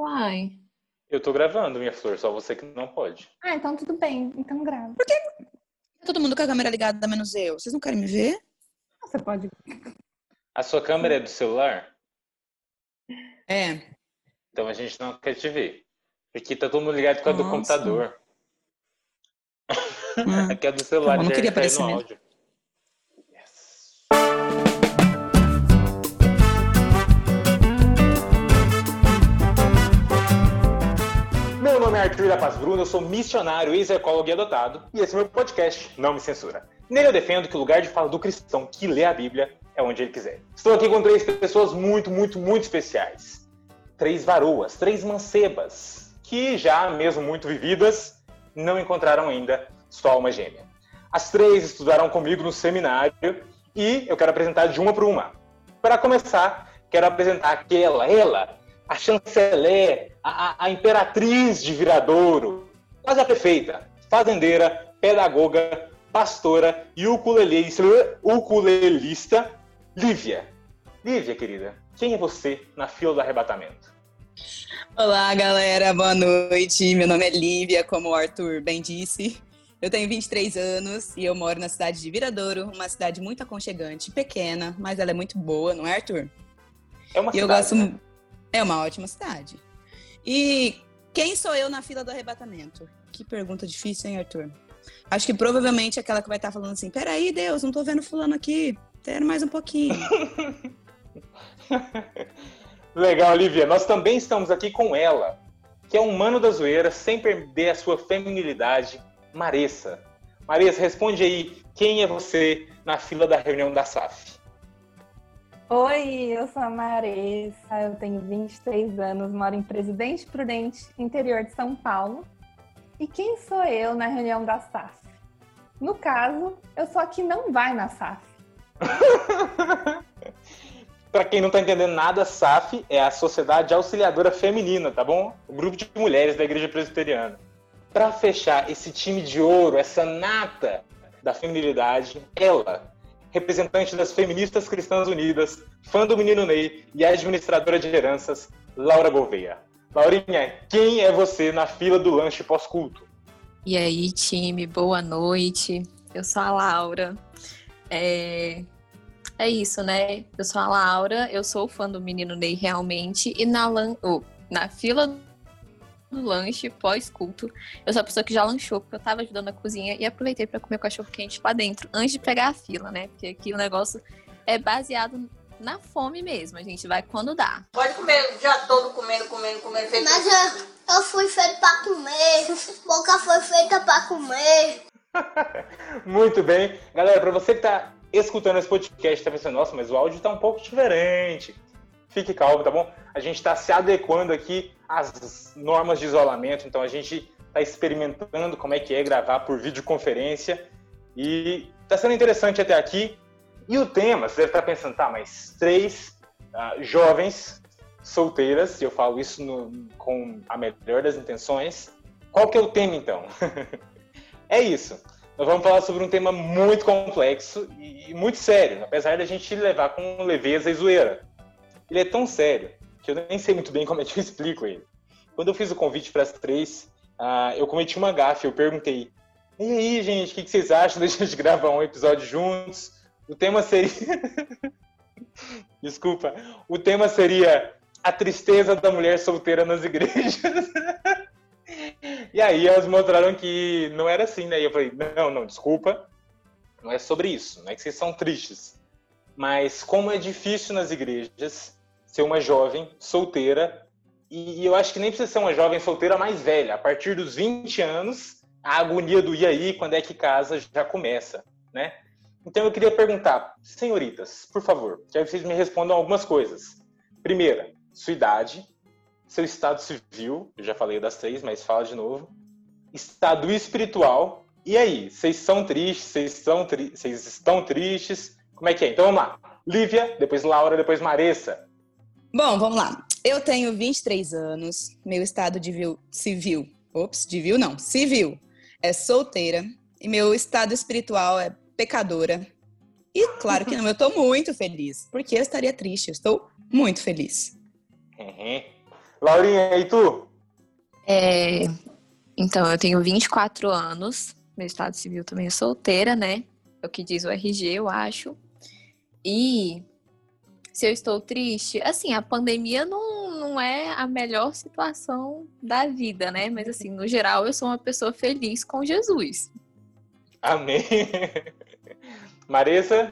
Uai. Eu tô gravando, minha flor, só você que não pode. Ah, então tudo bem. Então grava. Tá todo mundo com a câmera ligada, menos eu. Vocês não querem me ver? Você pode. A sua câmera é do celular? É. Então a gente não quer te ver. Aqui tá todo mundo ligado por causa do Nossa. computador. Hum. Aqui é do celular, Tá bom, não queria aparecer no mesmo. áudio. Arthur da Paz Bruno, eu sou missionário, ex-ecólogo e adotado, e esse é meu podcast, Não Me Censura. Nele eu defendo que o lugar de fala do cristão que lê a Bíblia é onde ele quiser. Estou aqui com três pessoas muito, muito, muito especiais. Três varoas, três mancebas, que já, mesmo muito vividas, não encontraram ainda sua alma gêmea. As três estudaram comigo no seminário e eu quero apresentar de uma por uma. Para começar, quero apresentar aquela, ela, a chanceler, a, a- imperatriz de Viradouro, quase a perfeita, fazendeira, pedagoga, pastora e ukulelista, ukulelista Lívia. Lívia, querida, quem é você na fila do arrebatamento? Olá, galera. Boa noite. Meu nome é Lívia, como o Arthur bem disse. Eu tenho 23 anos e eu moro na cidade de Viradouro, uma cidade muito aconchegante, pequena, mas ela é muito boa, não é, Arthur? É uma E eu cidade, gosto. né? É uma ótima cidade. E quem sou eu na fila do arrebatamento? Que pergunta difícil, hein, Arthur? Acho que provavelmente é aquela que vai estar falando assim: peraí, Deus, não tô vendo fulano aqui. Quero mais um pouquinho. Legal, Lívia. Nós também estamos aqui com ela, que é um mano da zoeira, sem perder a sua feminilidade, Maressa. Maressa, responde aí, quem é você na fila da reunião da SAF? Oi, eu sou a Maressa, eu tenho 23 anos, moro em Presidente Prudente, interior de São Paulo. E quem sou eu na reunião da SAF? No caso, eu sou a que não vai na SAF. Pra quem não tá entendendo nada, SAF é a Sociedade Auxiliadora Feminina, tá bom? O grupo de mulheres da Igreja Presbiteriana. Pra fechar esse time de ouro, essa nata da feminilidade, ela, representante das Feministas Cristãs Unidas, fã do Menino Ney e administradora de heranças, Laura Gouveia. Laurinha, quem é você na fila do lanche pós-culto? E aí, time, boa noite. Eu sou a Laura. É... é isso, né? Eu sou a Laura, eu sou fã do Menino Ney realmente. E na, lan... oh, na fila do lanche pós-culto, eu sou a pessoa que já lanchou, porque eu tava ajudando a cozinha e aproveitei para comer o cachorro quente lá dentro, antes de pegar a fila, né? Porque aqui o negócio é baseado na fome mesmo. A gente vai quando dá. Pode comer, já todo comendo, comendo, comendo. Feito... Mas eu, eu fui feito pra comer. Boca foi feita pra comer. Muito bem. Galera, para você que tá escutando esse podcast, tá pensando, nossa, mas o áudio tá um pouco diferente. Fique calmo, tá bom? A gente está se adequando aqui às normas de isolamento, então a gente está experimentando como é que é gravar por videoconferência e tá sendo interessante até aqui. E o tema, você deve estar pensando, tá, mas três ah, jovens solteiras, e eu falo isso no- com a melhor das intenções. Qual que é o tema, então? é isso. Nós vamos falar sobre um tema muito complexo e muito sério, apesar da gente levar com leveza e zoeira. Ele é tão sério que eu nem sei muito bem como é que eu explico ele. Quando eu fiz o convite para as três, ah, eu cometi uma gafe. Eu perguntei: e aí, gente, o que que vocês acham da gente gravar um episódio juntos? O tema seria. Desculpa. O tema seria a tristeza da mulher solteira nas igrejas. E aí elas mostraram que não era assim, né? E eu falei, não, não, desculpa, não é sobre isso, não é que vocês são tristes. Mas como é difícil nas igrejas ser uma jovem solteira, e eu acho que nem precisa ser uma jovem solteira mais velha. A partir dos 20 anos, a agonia do e aí, quando é que casa, já começa, né? Então eu queria perguntar, senhoritas, por favor, quero que vocês me respondam algumas coisas. Primeira, sua idade, seu estado civil, eu já falei das três, mas fala de novo. Estado espiritual. E aí, vocês são tristes? Vocês estão, tri vocês estão tristes? Como é que é? Então vamos lá. Lívia, depois Laura, depois Maressa. Bom, vamos lá. Eu tenho 23 anos, meu estado de vil- civil, ops, de vil não, civil, é solteira e meu estado espiritual é pecadora. E claro que não, eu tô muito feliz, porque eu estaria triste, eu estou muito feliz. Uhum. Laurinha, e tu? É, então, eu tenho 24 anos, meu estado civil também é solteira, né? É o que diz o RG, eu acho. E se eu estou triste, assim, a pandemia não, não é a melhor situação da vida, né? Mas, assim, no geral, eu sou uma pessoa feliz com Jesus. Amém. Marisa?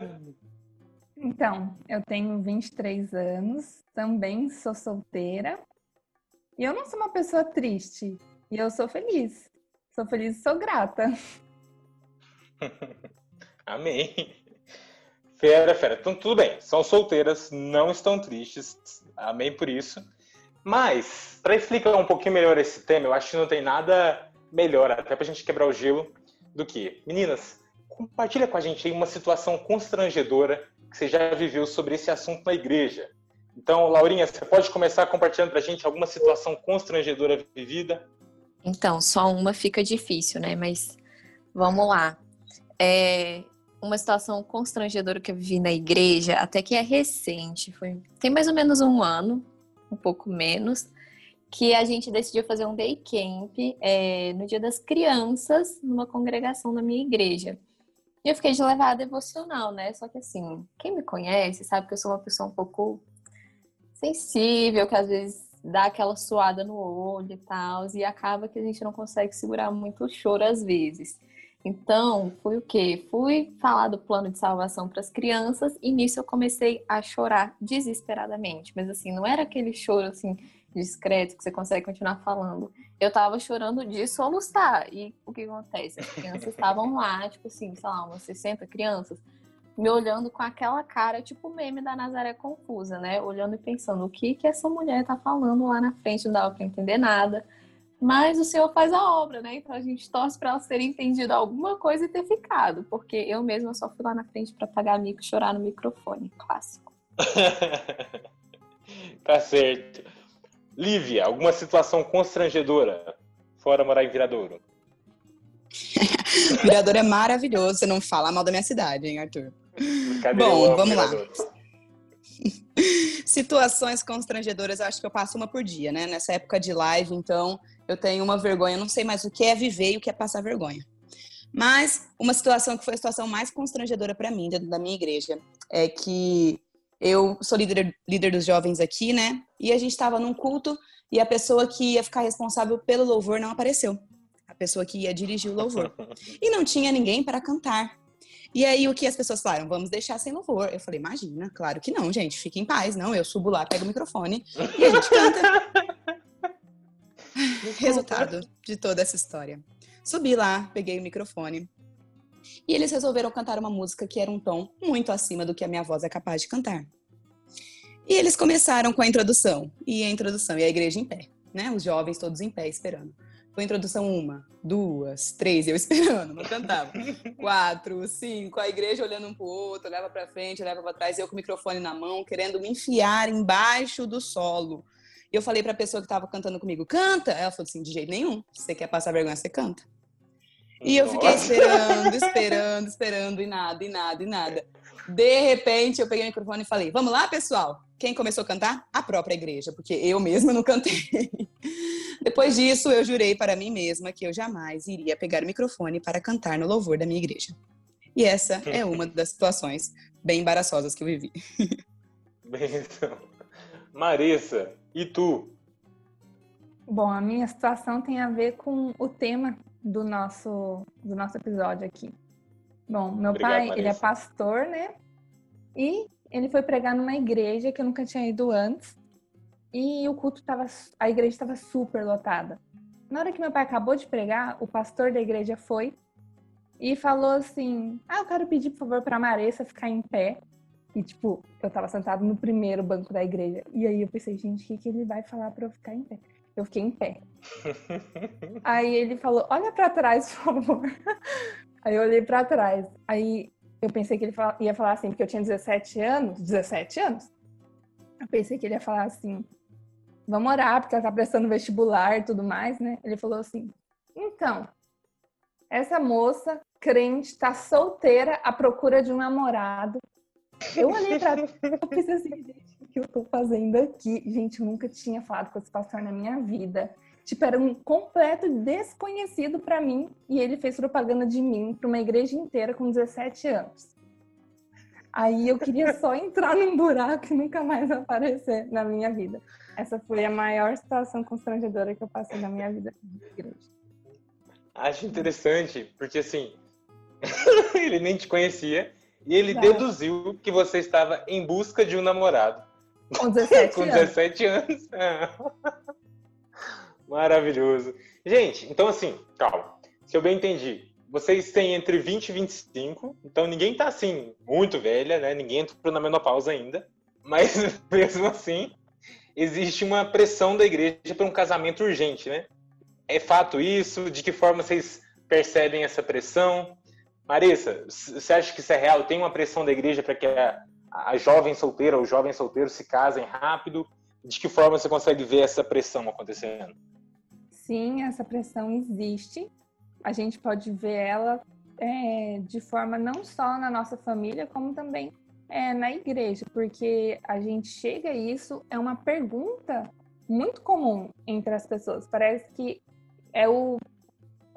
Então, eu tenho 23 anos, também sou solteira. E eu não sou uma pessoa triste. E eu sou feliz. Sou feliz e sou grata. Amém. Fera, fera. Então, tudo bem. São solteiras, não estão tristes. Amém por isso. Mas, para explicar um pouquinho melhor esse tema, eu acho que não tem nada melhor, até pra gente quebrar o gelo, do que. Meninas, compartilha com a gente aí uma situação constrangedora que você já viveu sobre esse assunto na igreja. Então, Laurinha, você pode começar compartilhando pra gente alguma situação constrangedora vivida? Então, só uma fica difícil, né? Mas vamos lá. É, uma situação constrangedora que eu vivi na igreja, até que é recente, foi tem mais ou menos um ano, um pouco menos, que a gente decidiu fazer um day camp é, no Dia das Crianças, numa congregação da minha igreja. E eu fiquei de levar a devocional, né? Só que assim, quem me conhece sabe que eu sou uma pessoa um pouco sensível, que às vezes dá aquela suada no olho e tal, e acaba que a gente não consegue segurar muito o choro às vezes. Então, fui o quê? Fui falar do plano de salvação para as crianças e nisso eu comecei a chorar desesperadamente. Mas assim, não era aquele choro assim discreto que você consegue continuar falando. Eu tava chorando de soluçar. E o que acontece? As crianças estavam lá, tipo assim, sei lá, umas 60 crianças, me olhando com aquela cara, tipo meme da Nazaré confusa, né? Olhando e pensando, o que que essa mulher tá falando lá na frente, não dava para entender nada. Mas o Senhor faz a obra, né? Então a gente torce para elas terem entendido alguma coisa e ter ficado, porque eu mesma só fui lá na frente para pagar mico e chorar no microfone, clássico. tá certo. Lívia, alguma situação constrangedora fora morar em Viradouro? Viradouro é maravilhoso, você não fala mal da minha cidade, hein, Arthur? Bom, vamos lá. Situações constrangedoras, acho que eu passo uma por dia, né? Nessa época de live, então, eu tenho uma vergonha, não sei mais o que é viver e o que é passar vergonha. Mas uma situação que foi a situação mais constrangedora para mim, dentro da minha igreja, é que eu sou líder, líder dos jovens aqui, né? E a gente estava num culto e a pessoa que ia ficar responsável pelo louvor não apareceu. A pessoa que ia dirigir o louvor. E não tinha ninguém para cantar. E aí o que as pessoas falaram? Vamos deixar sem louvor. Eu falei, imagina, claro que não, gente, fique em paz. Não, eu subo lá, pego o microfone e a gente canta. Resultado de toda essa história. Subi lá, peguei o microfone. E eles resolveram cantar uma música que era um tom muito acima do que a minha voz é capaz de cantar. E eles começaram com a introdução. E a introdução, e a igreja em pé, né? Os jovens todos em pé, esperando. Foi a introdução uma, duas, três, eu esperando, não cantava. Quatro, cinco, a igreja olhando um pro outro, olhava pra frente, olhava pra trás, eu com o microfone na mão, querendo me enfiar embaixo do solo. E eu falei pra pessoa que estava cantando comigo, canta! Ela falou assim, de jeito nenhum. Se você quer passar vergonha, você canta. E eu fiquei esperando, esperando, esperando, e nada, e nada, e nada. De repente, eu peguei o microfone e falei, vamos lá, pessoal? Quem começou a cantar? A própria igreja, porque eu mesma não cantei. Depois disso, eu jurei para mim mesma que eu jamais iria pegar o microfone para cantar no louvor da minha igreja. E essa é uma das situações bem embaraçosas que eu vivi. Bem, então. Marissa, e tu? Bom, a minha situação tem a ver com o tema do nosso, do nosso episódio aqui. Bom, meu Obrigado, pai, Marisa. ele é pastor, né? E ele foi pregar numa igreja que eu nunca tinha ido antes. E o culto tava, a igreja estava super lotada. Na hora que meu pai acabou de pregar, o pastor da igreja foi e falou assim: "Ah, eu quero pedir, por favor, para Maressa ficar em pé". E tipo, eu tava sentado no primeiro banco da igreja. E aí eu pensei, gente, o que, que ele vai falar para eu ficar em pé? Eu fiquei em pé. Aí ele falou: Olha pra trás, por favor. Aí eu olhei pra trás. Aí eu pensei que ele ia falar assim, porque eu tinha 17 anos. 17 anos? Eu pensei que ele ia falar assim: Vamos orar, porque ela tá prestando vestibular e tudo mais, né? Ele falou assim: Então, essa moça crente tá solteira à procura de um namorado. Eu olhei pra. Eu pensei assim, gente. que eu tô fazendo aqui? Gente, nunca tinha falado com esse pastor na minha vida. Tipo, era um completo desconhecido para mim e ele fez propaganda de mim para uma igreja inteira com 17 anos. Aí eu queria só entrar num buraco e nunca mais aparecer na minha vida. Essa foi a maior situação constrangedora que eu passei na minha vida. Acho interessante, porque assim, ele nem te conhecia e ele deduziu que você estava em busca de um namorado. Com 17 Com 17 anos. anos. Maravilhoso. Gente, então assim, calma. Se eu bem entendi, vocês têm entre 20 e 25, então ninguém tá assim, muito velha, né? Ninguém entrou na menopausa ainda. Mas mesmo assim, existe uma pressão da igreja para um casamento urgente, né? É fato isso? De que forma vocês percebem essa pressão? Marissa, você acha que isso é real? Tem uma pressão da igreja para que a, a jovem solteira ou jovem solteiro se casem rápido? De que forma você consegue ver essa pressão acontecendo? Sim, essa pressão existe. A gente pode ver ela é, de forma não só na nossa família, como também é, na igreja, porque a gente chega a isso, é uma pergunta muito comum entre as pessoas. Parece que é o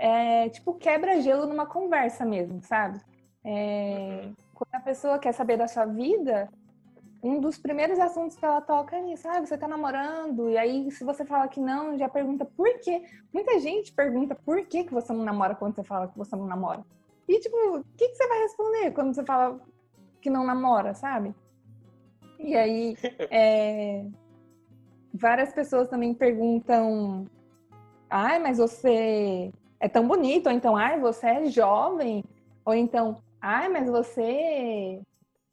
é, tipo quebra-gelo numa conversa mesmo, sabe? É, uhum. quando a pessoa quer saber da sua vida, um dos primeiros assuntos que ela toca é nisso. Ah, você tá namorando? E aí, se você fala que não, já pergunta por quê. Muita gente pergunta por que, que você não namora quando você fala que você não namora. E, tipo, o que, que você vai responder quando você fala que não namora, sabe? E aí, é... várias pessoas também perguntam ai, mas você é tão bonito, ou então, ai, você é jovem, ou então, ai, mas você,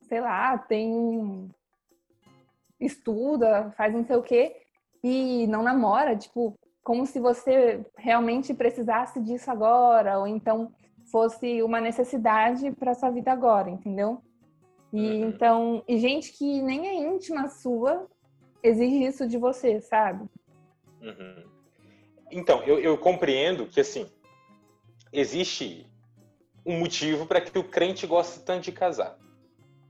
sei lá, tem estuda, faz não sei o quê e não namora, tipo, como se você realmente precisasse disso agora, ou então fosse uma necessidade para sua vida agora, entendeu? E uhum. então, e gente que nem é íntima sua exige isso de você, sabe? Uhum. Então, eu, eu compreendo que, assim, existe um motivo para que o crente goste tanto de casar.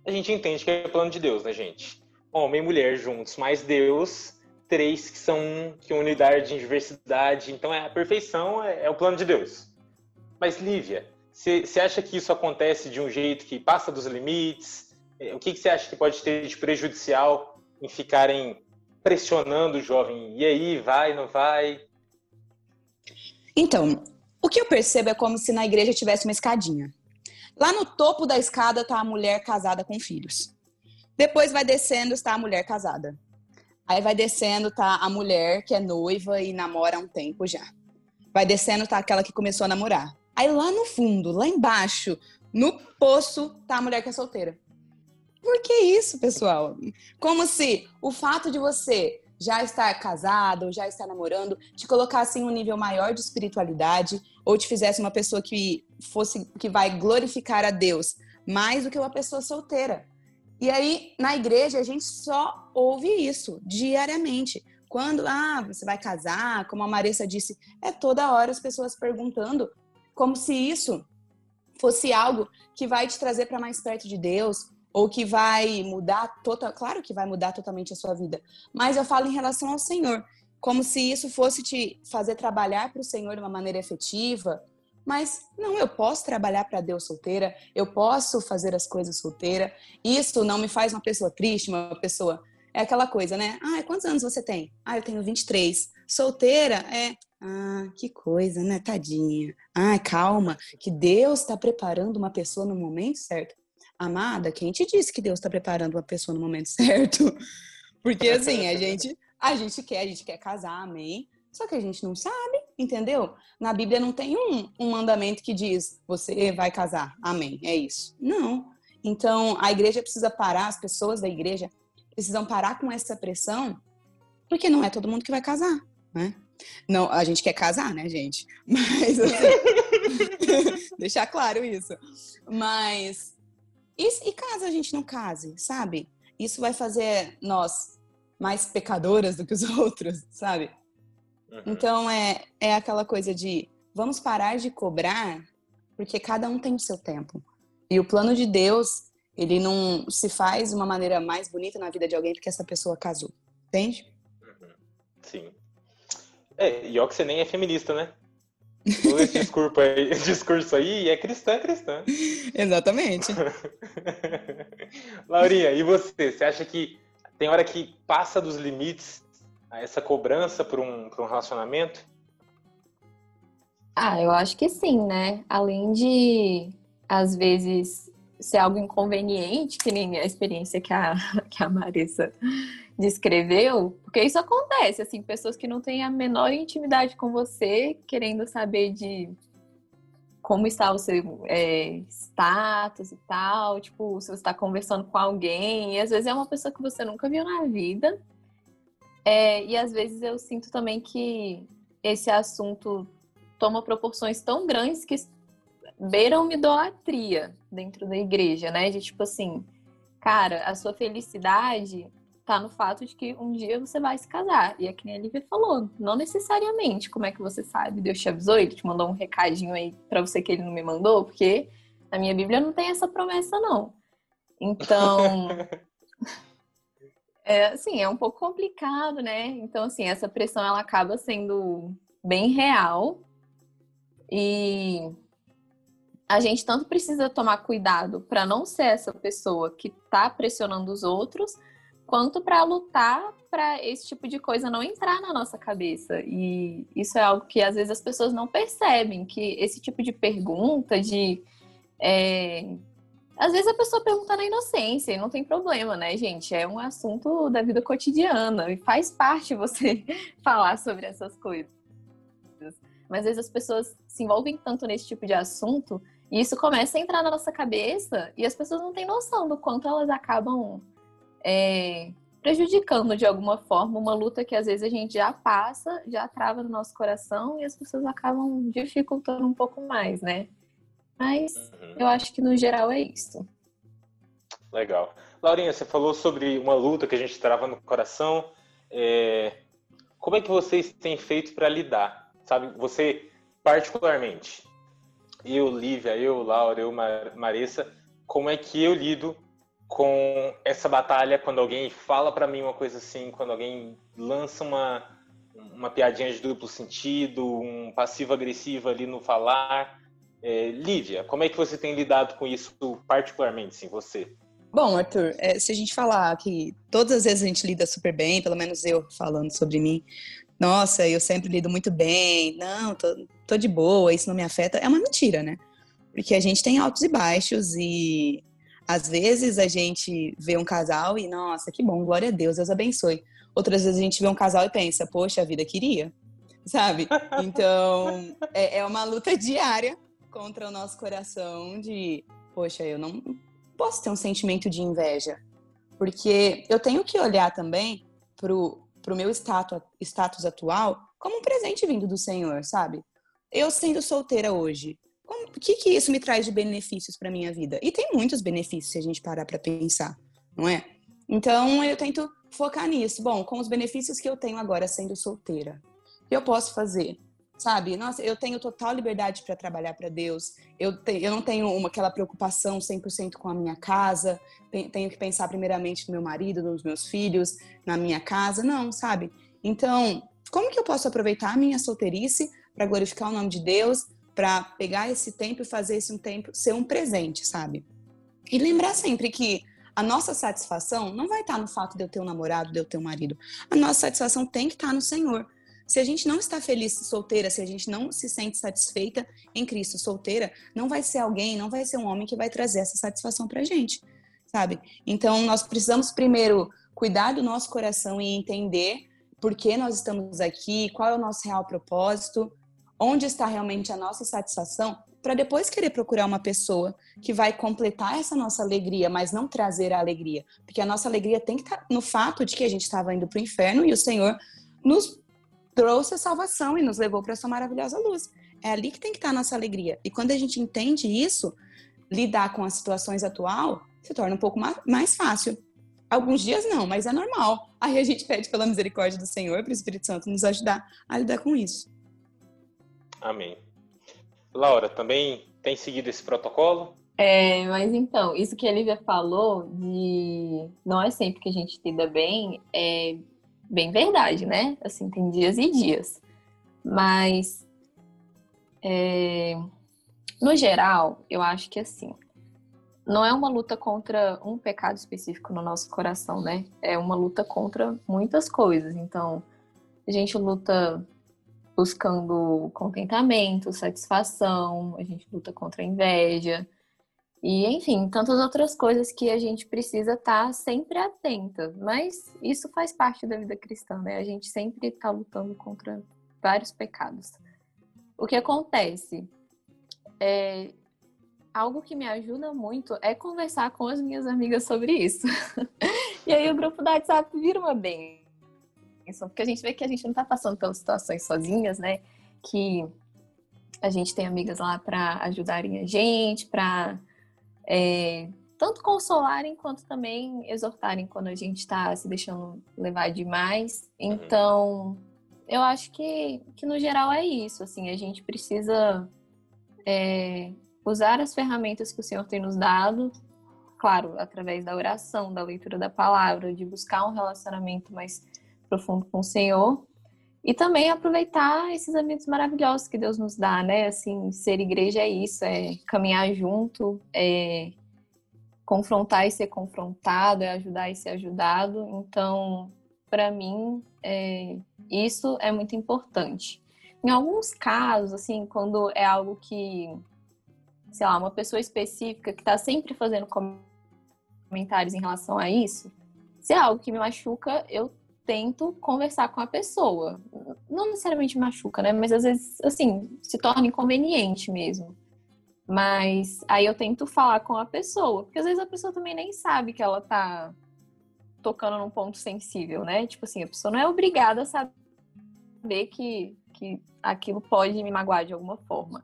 A gente entende que é plano de Deus, né, gente? Homem e mulher juntos, mais Deus, três que são que unidade em diversidade. Então, é a perfeição é, é o plano de Deus. Mas, Lívia, você acha que isso acontece de um jeito que passa dos limites? É, o que você acha que pode ter de prejudicial em ficarem pressionando o jovem? E aí, vai, não vai? Então, o que eu percebo é como se na igreja tivesse uma escadinha. Lá no topo da escada está a mulher casada com filhos. Depois vai descendo, está a mulher casada. Aí vai descendo, tá a mulher que é noiva e namora há um tempo já. Vai descendo, tá aquela que começou a namorar. Aí lá no fundo, lá embaixo, no poço, tá a mulher que é solteira. Por que isso, pessoal? Como se o fato de você já estar casado ou já estar namorando te colocasse em um nível maior de espiritualidade ou te fizesse uma pessoa que fosse que vai glorificar a Deus mais do que uma pessoa solteira. E aí, na igreja, a gente só ouve isso diariamente. Quando, ah, você vai casar, como a Marissa disse, é toda hora as pessoas perguntando, como se isso fosse algo que vai te trazer para mais perto de Deus, ou que vai mudar total, claro que vai mudar totalmente a sua vida, mas eu falo em relação ao Senhor, como se isso fosse te fazer trabalhar para o Senhor de uma maneira efetiva, mas não, eu posso trabalhar para Deus solteira, eu posso fazer as coisas solteira. Isso não me faz uma pessoa triste, uma pessoa é aquela coisa, né? Ah, quantos anos você tem? Ah, eu tenho 23. Solteira é ah, que coisa, né? Tadinha. Ah, calma, que Deus está preparando uma pessoa no momento certo. Amada, quem te disse que Deus está preparando uma pessoa no momento certo? Porque assim, a gente, a gente quer, a gente quer casar, amém? Só que a gente não sabe, entendeu? Na Bíblia não tem um, um mandamento que diz você vai casar, amém, é isso. Não. Então, a igreja precisa parar, as pessoas da igreja precisam parar com essa pressão, porque não é todo mundo que vai casar, né? Não, a gente quer casar, né, gente? Mas assim, deixar claro isso. Mas e, e caso a gente não case, sabe? Isso vai fazer nós mais pecadoras do que os outros, sabe? Uhum. Então é, é aquela coisa de vamos parar de cobrar, porque cada um tem o seu tempo. E o plano de Deus, Ele não se faz de uma maneira mais bonita na vida de alguém porque essa pessoa casou. Entende? Sim. É, e ó que você nem é feminista, né? Todo esse discurso aí, discurso aí é cristã, é cristã. Exatamente. Laurinha, e você? Você acha que tem hora que passa dos limites essa cobrança para um, um relacionamento? Ah, eu acho que sim, né? Além de, às vezes, ser algo inconveniente, que nem a experiência que a, que a Marissa descreveu, porque isso acontece, assim, pessoas que não têm a menor intimidade com você, querendo saber de como está o seu é, status e tal, tipo, se você está conversando com alguém, e às vezes é uma pessoa que você nunca viu na vida, é, e às vezes eu sinto também que esse assunto toma proporções tão grandes que beiram uma idolatria dentro da igreja, né? De tipo assim, cara, a sua felicidade tá no fato de que um dia você vai se casar. E é que nem a Lívia falou, não necessariamente. Como é que você sabe? Deus te avisou? Ele te mandou um recadinho aí para você que ele não me mandou? Porque na minha Bíblia não tem essa promessa, não. Então. é, assim, é um pouco complicado, né? Então, assim, essa pressão ela acaba sendo bem real. E a gente tanto precisa tomar cuidado para não ser essa pessoa que está pressionando os outros, quanto para lutar para esse tipo de coisa não entrar na nossa cabeça. E isso é algo que às vezes as pessoas não percebem, que esse tipo de pergunta, de. É... Às vezes a pessoa pergunta na inocência e não tem problema, né, gente? É um assunto da vida cotidiana e faz parte você falar sobre essas coisas. Mas às vezes as pessoas se envolvem tanto nesse tipo de assunto e isso começa a entrar na nossa cabeça e as pessoas não têm noção do quanto elas acabam é, prejudicando de alguma forma uma luta que às vezes a gente já passa, já trava no nosso coração e as pessoas acabam dificultando um pouco mais, né? Mas uhum. eu acho que no geral é isso. Legal. Laurinha, você falou sobre uma luta que a gente trava no coração. É... Como é que vocês têm feito para lidar? Sabe, você particularmente, eu, Lívia, eu, Laura, eu, Marissa, como é que eu lido com essa batalha quando alguém fala para mim uma coisa assim, quando alguém lança uma, uma piadinha de duplo sentido, um passivo-agressivo ali no falar. É, Lívia, como é que você tem lidado com isso particularmente, sim, você? Bom, Arthur, é, se a gente falar que todas as vezes a gente lida super bem, pelo menos eu falando sobre mim, nossa, eu sempre lido muito bem, não, tô, tô de boa, isso não me afeta, é uma mentira, né? Porque a gente tem altos e baixos e às vezes a gente vê um casal e, nossa, que bom, glória a Deus, Deus abençoe. Outras vezes a gente vê um casal e pensa, poxa, a vida queria, sabe? Então, é, é uma luta diária contra o nosso coração de, poxa, eu não posso ter um sentimento de inveja. Porque eu tenho que olhar também pro, pro meu status, status atual como um presente vindo do Senhor, sabe? Eu sendo solteira hoje, o que, que isso me traz de benefícios para minha vida? E tem muitos benefícios se a gente parar para pensar, não é? Então eu tento focar nisso. Bom, com os benefícios que eu tenho agora sendo solteira, o que eu posso fazer? Sabe? Nossa, eu tenho total liberdade para trabalhar para Deus. Eu, te, eu não tenho uma, aquela preocupação 100% com a minha casa. Tenho que pensar primeiramente no meu marido, nos meus filhos, na minha casa. Não, sabe? Então, como que eu posso aproveitar a minha solteirice para glorificar o nome de Deus, para pegar esse tempo e fazer esse um tempo ser um presente, sabe? E lembrar sempre que a nossa satisfação não vai estar no fato de eu ter um namorado, de eu ter um marido. A nossa satisfação tem que estar no Senhor. Se a gente não está feliz solteira, se a gente não se sente satisfeita em Cristo solteira, não vai ser alguém, não vai ser um homem que vai trazer essa satisfação pra gente, sabe? Então nós precisamos primeiro cuidar do nosso coração e entender por que nós estamos aqui, qual é o nosso real propósito, onde está realmente a nossa satisfação, para depois querer procurar uma pessoa que vai completar essa nossa alegria, mas não trazer a alegria. Porque a nossa alegria tem que estar tá no fato de que a gente estava indo para o inferno e o Senhor nos trouxe a salvação e nos levou para essa maravilhosa luz. É ali que tem que estar tá a nossa alegria. E quando a gente entende isso, lidar com as situações atual se torna um pouco mais fácil. Alguns dias não, mas é normal. Aí a gente pede pela misericórdia do Senhor para o Espírito Santo nos ajudar a lidar com isso. Amém. Laura, também tem seguido esse protocolo? É, mas então, isso que a Lívia falou de não é sempre que a gente lida bem, é bem verdade, né? Assim, tem dias e dias. Mas, é, no geral, eu acho que assim, não é uma luta contra um pecado específico no nosso coração, né? É uma luta contra muitas coisas. Então, a gente luta buscando contentamento, satisfação, a gente luta contra a inveja, e, enfim, tantas outras coisas que a gente precisa estar tá sempre atenta. Mas isso faz parte da vida cristã, né? A gente sempre está lutando contra vários pecados. O que acontece? É, algo que me ajuda muito é conversar com as minhas amigas sobre isso. e aí o grupo da WhatsApp vira uma bênção, porque a gente vê que a gente não está passando pelas situações sozinhas, né? Que a gente tem amigas lá para ajudarem a gente, para é, tanto consolarem quanto também exortarem quando a gente está se deixando levar demais. Uhum. Então, eu acho que, que no geral é isso. Assim, a gente precisa é, usar as ferramentas que o Senhor tem nos dado, claro, através da oração, da leitura da palavra, de buscar um relacionamento mais profundo com o Senhor. E também aproveitar esses amigos maravilhosos que Deus nos dá, né? Assim, ser igreja é isso, é caminhar junto, é confrontar e ser confrontado, é ajudar e ser ajudado. Então, para mim, é, isso é muito importante. Em alguns casos, assim, quando é algo que, sei lá, uma pessoa específica que está sempre fazendo comentários em relação a isso, se é algo que me machuca, eu tento conversar com a pessoa. Não necessariamente machuca, né? Mas às vezes, assim, se torna inconveniente mesmo. Mas aí eu tento falar com a pessoa, porque às vezes a pessoa também nem sabe que ela tá tocando num ponto sensível, né? Tipo assim, a pessoa não é obrigada a saber que, que aquilo pode me magoar de alguma forma.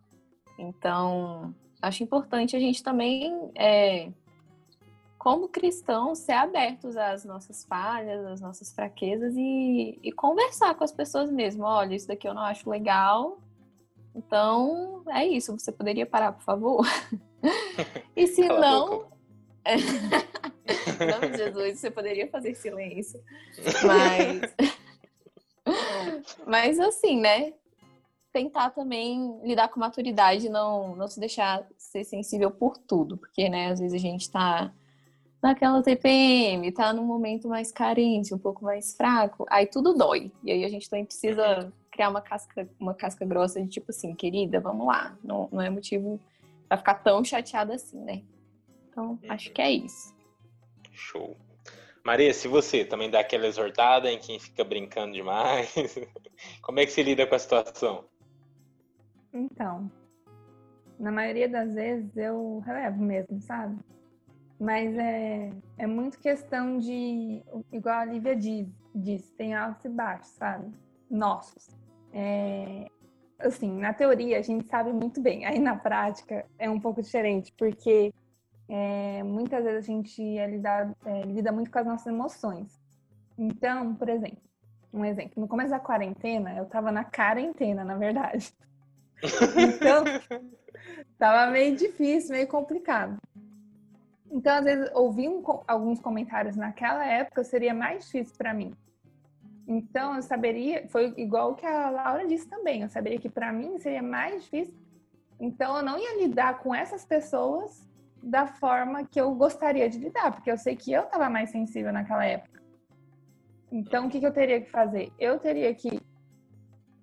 Então, acho importante a gente também é, como cristãos, ser abertos às nossas falhas, às nossas fraquezas e, e, conversar com as pessoas mesmo. Olha, isso daqui eu não acho legal. Então, é isso. Você poderia parar, por favor? e se não. em nome de Jesus, você poderia fazer silêncio. Mas. Mas assim, né? Tentar também lidar com maturidade, não, não se deixar ser sensível por tudo, porque, né, às vezes a gente tá naquela TPM, tá num momento mais carente, um pouco mais fraco, aí tudo dói. E aí a gente também precisa criar uma casca, uma casca grossa de tipo assim, querida, vamos lá. Não, não é motivo pra ficar tão chateada assim, né? Então, uhum. acho que é isso. Show. Maria, se você também dá aquela exortada em quem fica brincando demais, como é que se lida com a situação? Então, na maioria das vezes eu relevo mesmo, sabe? Mas é, é muito questão de, igual a Lívia diz, diz tem altos e baixos, sabe? Nossos. É, assim, na teoria a gente sabe muito bem, aí na prática é um pouco diferente, porque é, muitas vezes a gente é, lida, é, lida muito com as nossas emoções. Então, por exemplo, um exemplo, no começo da quarentena, eu tava na quarentena, na verdade. Então, tava meio difícil, meio complicado. Então, às vezes, ouvir um, alguns comentários naquela época seria mais difícil para mim. Então, eu saberia, foi igual o que a Laura disse também, eu saberia que para mim seria mais difícil. Então, eu não ia lidar com essas pessoas da forma que eu gostaria de lidar, porque eu sei que eu estava mais sensível naquela época. Então, o que, que eu teria que fazer? Eu teria que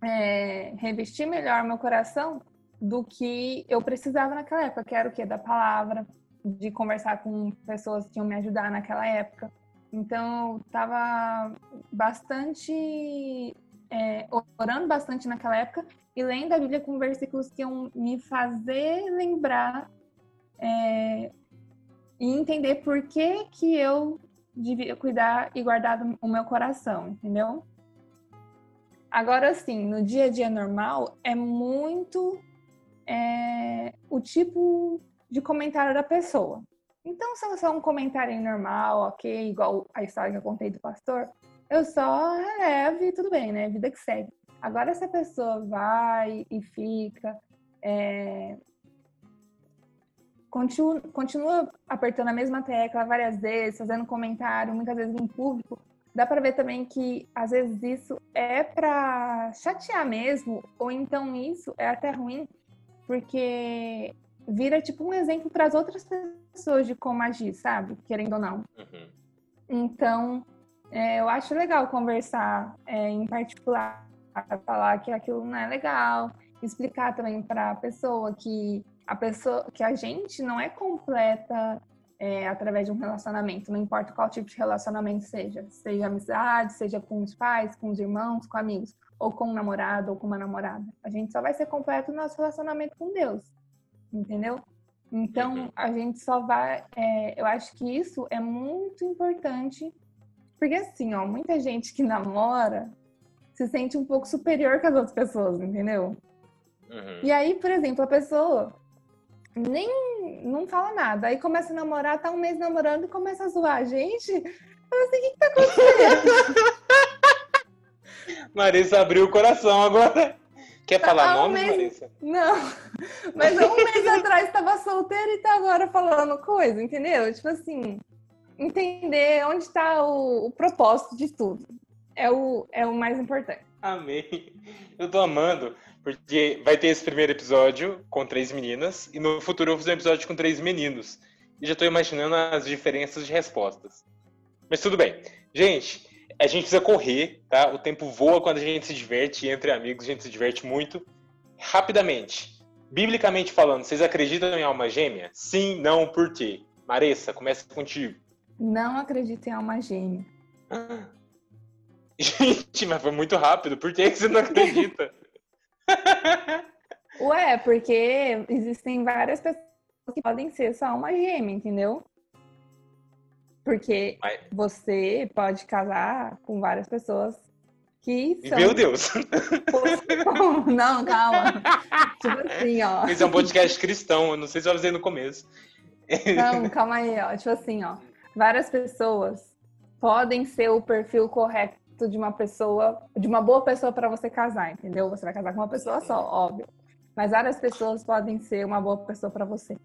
é, revestir melhor meu coração do que eu precisava naquela época, que era o quê? Da palavra, de conversar com pessoas que iam me ajudar naquela época. Então, eu estava bastante, é, orando bastante naquela época e lendo a Bíblia com versículos que iam me fazer lembrar é, e entender por que, que eu devia cuidar e guardar o meu coração, entendeu? Agora, sim, no dia a dia normal, é muito é, o tipo de comentário da pessoa. Então, se é um comentário normal, ok, igual a história que eu contei do pastor, eu só relevo e tudo bem, né? Vida que segue. Agora, se a pessoa vai e fica é, continua, continua apertando a mesma tecla várias vezes, fazendo comentário, muitas vezes em público, dá para ver também que às vezes isso é para chatear mesmo, ou então isso é até ruim, porque vira tipo um exemplo para as outras pessoas de como agir, sabe? Querendo ou não. Uhum. Então, é, eu acho legal conversar é, em particular, falar que aquilo não é legal, explicar também para a pessoa que a pessoa que a gente não é completa é, através de um relacionamento, não importa qual tipo de relacionamento seja, seja amizade, seja com os pais, com os irmãos, com amigos, ou com um namorado ou com uma namorada. A gente só vai ser completo no nosso relacionamento com Deus, entendeu? Então Uhum. a gente só vai, é, eu acho que isso é muito importante, porque assim, ó, muita gente que namora se sente um pouco superior que as outras pessoas, entendeu? Uhum. E aí, por exemplo, a pessoa nem não fala nada. Aí começa a namorar, tá um mês namorando e começa a zoar a gente. Eu assim, o que, que tá acontecendo? Marisa abriu o coração agora. Quer falar Ah, um nome, mês- Marisa? Não. Mas há um mês atrás estava solteira e tá agora falando coisa, entendeu? Tipo assim, entender onde tá o, o propósito de tudo. É o, é o mais importante. Amei. Eu tô amando, porque vai ter esse primeiro episódio com três meninas, e no futuro eu vou fazer um episódio com três meninos. E já tô imaginando as diferenças de respostas. Mas tudo bem. Gente, a gente precisa correr, tá? O tempo voa quando a gente se diverte, e entre amigos a gente se diverte muito. Rapidamente, biblicamente falando, vocês acreditam em alma gêmea? Sim, não, por quê? Maressa, começa contigo. Não acredito em alma gêmea. Gente, mas foi muito rápido. Por que que você não acredita? Ué, porque existem várias pessoas que podem ser só uma gêmea, entendeu? Porque Mas- você pode casar com várias pessoas que são. Meu Deus. Não, calma. Tipo assim, ó. Esse é um podcast cristão, eu não sei se eu avisei no começo. Não, calma aí, ó. Tipo assim, ó. Várias pessoas podem ser o perfil correto de uma pessoa, de uma boa pessoa para você casar, entendeu? Você vai casar com uma pessoa só, óbvio. Mas várias pessoas podem ser uma boa pessoa para você.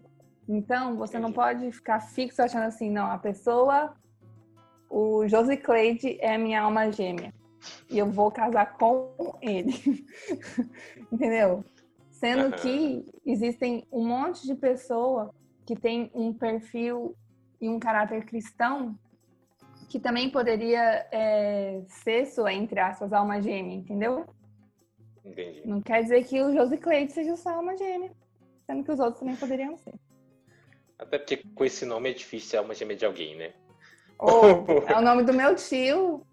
Então, você não pode ficar fixo achando assim, não, a pessoa, o Josi Cleide é minha alma gêmea. E eu vou casar com ele. entendeu? Sendo que existem um monte de pessoa que tem um perfil e um caráter cristão que também poderia é, ser sua, entre aspas, alma gêmea, entendeu? Entendi. Não quer dizer que o Josi Cleide seja sua alma gêmea, sendo que os outros também poderiam ser. Até porque com esse nome é difícil ser uma gêmea de alguém, né? Ou é o nome do meu tio.